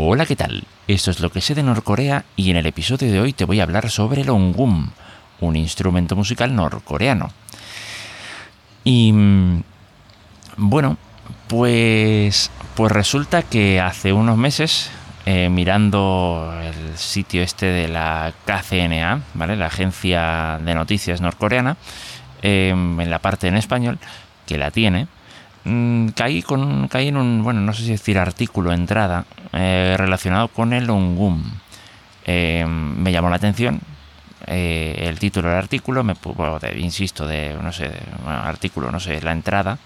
Hola, ¿qué tal? Esto es lo que sé de Norcorea y en el episodio de hoy te voy a hablar sobre el ongum, un instrumento musical norcoreano. Y mm, bueno, pues pues resulta que hace unos meses eh, mirando el sitio este de la KCNA, ¿vale? La agencia de noticias norcoreana, em, en la parte en español, que la tiene, mm, caí, con, caí en un, bueno, no sé si decir artículo, entrada, eh, relacionado con el Ongum. Em, me llamó la atención eh, el título del artículo, me, insisto, de, no sé, artículo, no sé, la entrada.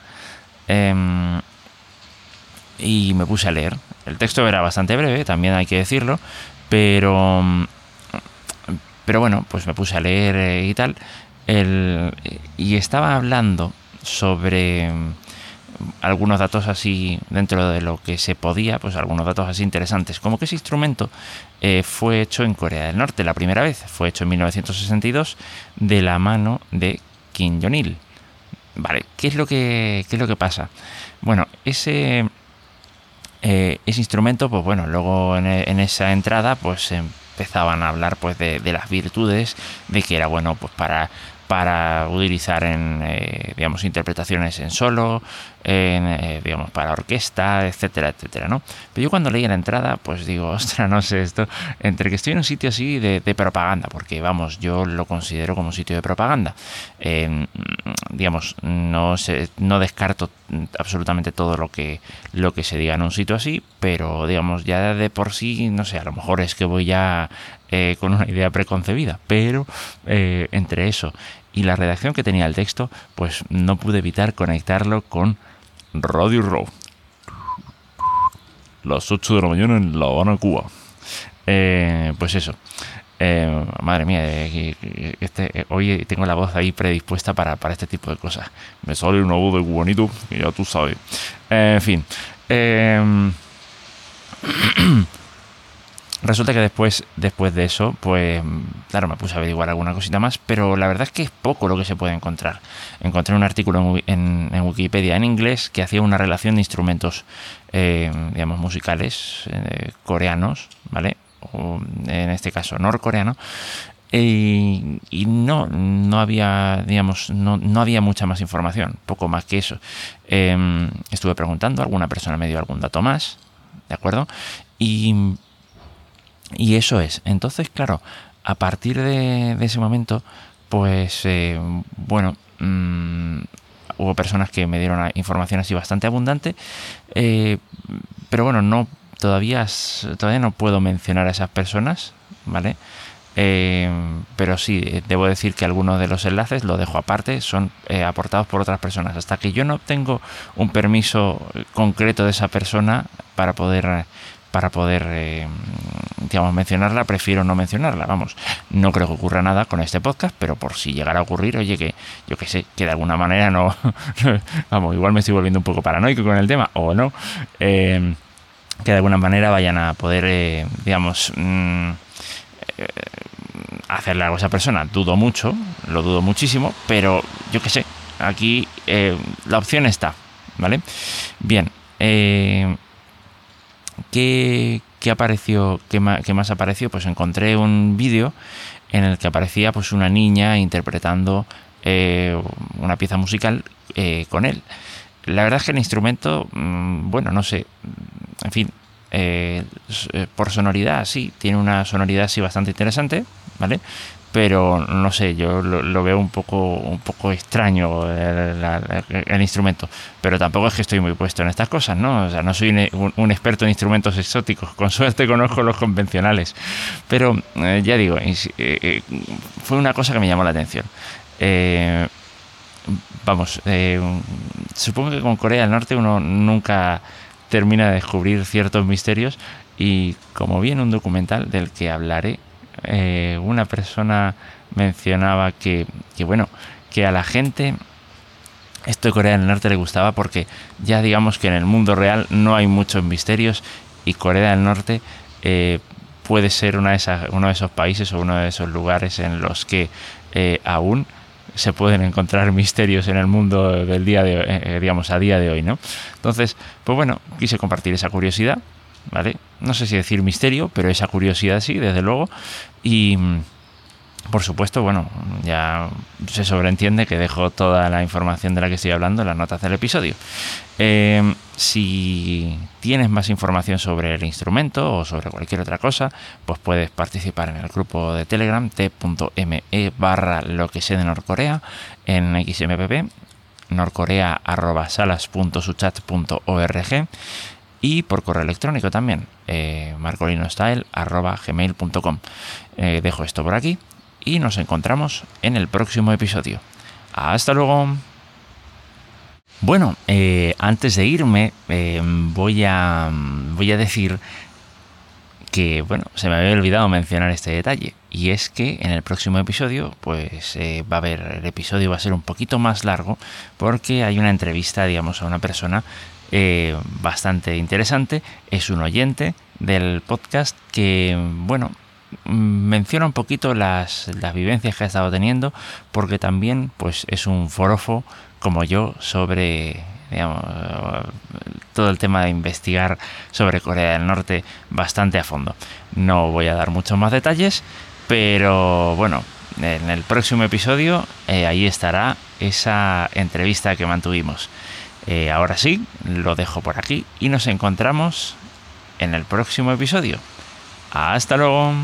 Em, y me puse a leer. El texto era bastante breve, también hay que decirlo, pero, pero bueno, pues me puse a leer eh, y tal. El, y estaba hablando sobre algunos datos así dentro de lo que se podía, pues algunos datos así interesantes, como que ese instrumento eh, fue hecho en Corea del Norte la primera vez, fue hecho en 1962 de la mano de Kim Jong-il. Vale, ¿qué es lo que qué es lo que pasa? Bueno, ese eh, ese instrumento, pues bueno, luego en, esa entrada, pues empezaban a hablar pues de, de, las virtudes, de que era bueno pues para para utilizar en eh, digamos interpretaciones en solo en, eh, digamos para orquesta etcétera etcétera no pero yo cuando leí la entrada pues digo ostras no sé esto entre que estoy en un sitio así de, propaganda porque vamos yo lo considero como un sitio de propaganda eh, digamos no no descarto absolutamente todo lo que lo que se diga en un sitio así pero digamos ya de por sí no sé a lo mejor es que voy ya con una idea preconcebida pero entre eso y la redacción que tenía el texto, pues no pude evitar conectarlo con Radio Row. Las 8 de la mañana en La Habana, Cuba. Eh, pues eso. Eh, madre mía, eh, este, hoy tengo la voz ahí predispuesta para, para, este tipo de cosas. Me sale una voz de cubanito, que ya tú sabes. en fin. Resulta que después, después de eso, pues claro, me puse a averiguar alguna cosita más, pero la verdad es que es poco lo que se puede encontrar. Encontré un artículo en, Wikipedia en inglés que hacía una relación de instrumentos, eh, digamos, musicales eh, coreanos, ¿vale? O, en este caso norcoreano, y, no, no había, digamos, no, no, había mucha más información, poco más que eso. Em, estuve preguntando, alguna persona me dio algún dato más, ¿de acuerdo? Y y eso es. Entonces, claro, a partir de, ese momento, pues, eh, bueno, mm, hubo personas que me dieron información así bastante abundante, eh, pero bueno, no todavía, todavía no puedo mencionar a esas personas, ¿vale? Eh, pero sí, debo decir que algunos de los enlaces, lo dejo aparte, son aportados por otras personas. Hasta que yo no obtengo un permiso concreto de esa persona para poder para poder, eh, digamos, mencionarla, prefiero no mencionarla. Vamos, no creo que ocurra nada con este podcast, pero por si llegara a ocurrir, oye, que yo que sé, que de alguna manera no, vamos, igual me estoy volviendo un poco paranoico con el tema, o no, eh, que de alguna manera vayan a poder, eh, digamos, mm, hacerle algo a esa persona. Dudo mucho, lo dudo muchísimo, pero yo que sé, aquí la opción está, ¿vale? Bien, eh, ¿Qué, apareció? Qué más, apareció? Pues encontré un vídeo en el que aparecía pues una niña interpretando eh, una pieza musical eh, con él. La verdad es que el instrumento, mm, bueno, no sé, en fin, eh, por sonoridad sí, tiene una sonoridad así bastante interesante, ¿vale? Pero no sé, yo lo, veo un poco, un poco extraño el, instrumento. Pero tampoco es que estoy muy puesto en estas cosas, ¿no? O sea, no soy un, experto en instrumentos exóticos, con suerte conozco los convencionales. Pero eh, ya digo, eh, eh, fue una cosa que me llamó la atención. vamos, supongo que con Corea del Norte uno nunca termina de descubrir ciertos misterios y como vi en un documental del que hablaré eh, una persona mencionaba que, bueno, que a la gente esto de Corea del Norte le gustaba porque ya digamos que en el mundo real no hay muchos misterios y Corea del Norte eh, puede ser una de esas, uno de esos países o uno de esos lugares en los que eh, aún se pueden encontrar misterios en el mundo del día de digamos a día de hoy no entonces pues bueno quise compartir esa curiosidad ¿vale? No sé si decir misterio, pero esa curiosidad sí, desde luego. Y por supuesto, bueno, ya se sobreentiende que dejo toda la información de la que estoy hablando en las notas del episodio. Em, si tienes más información sobre el instrumento o sobre cualquier otra cosa, pues puedes participar en el grupo de Telegram t.me barra lo que sé de Norcorea en XMPP y por correo electrónico también, eh. Eh, dejo esto por aquí y nos encontramos en el próximo episodio. Hasta luego. Bueno, eh, antes de irme eh, voy, a, voy a decir que, bueno, se me había olvidado mencionar este detalle. Y es que en el próximo episodio, pues va a haber, el episodio va a ser un poquito más largo porque hay una entrevista, digamos, a una persona bastante interesante. Es un oyente del podcast que, bueno, menciona un poquito las, las, vivencias que ha estado teniendo, porque también pues, es un forofo como yo sobre todo el tema de investigar sobre Corea del Norte bastante a fondo. No voy a dar muchos más detalles, pero bueno, en el próximo episodio eh, ahí estará esa entrevista que mantuvimos. Eh, ahora sí, lo dejo por aquí y nos encontramos en el próximo episodio. Hasta luego.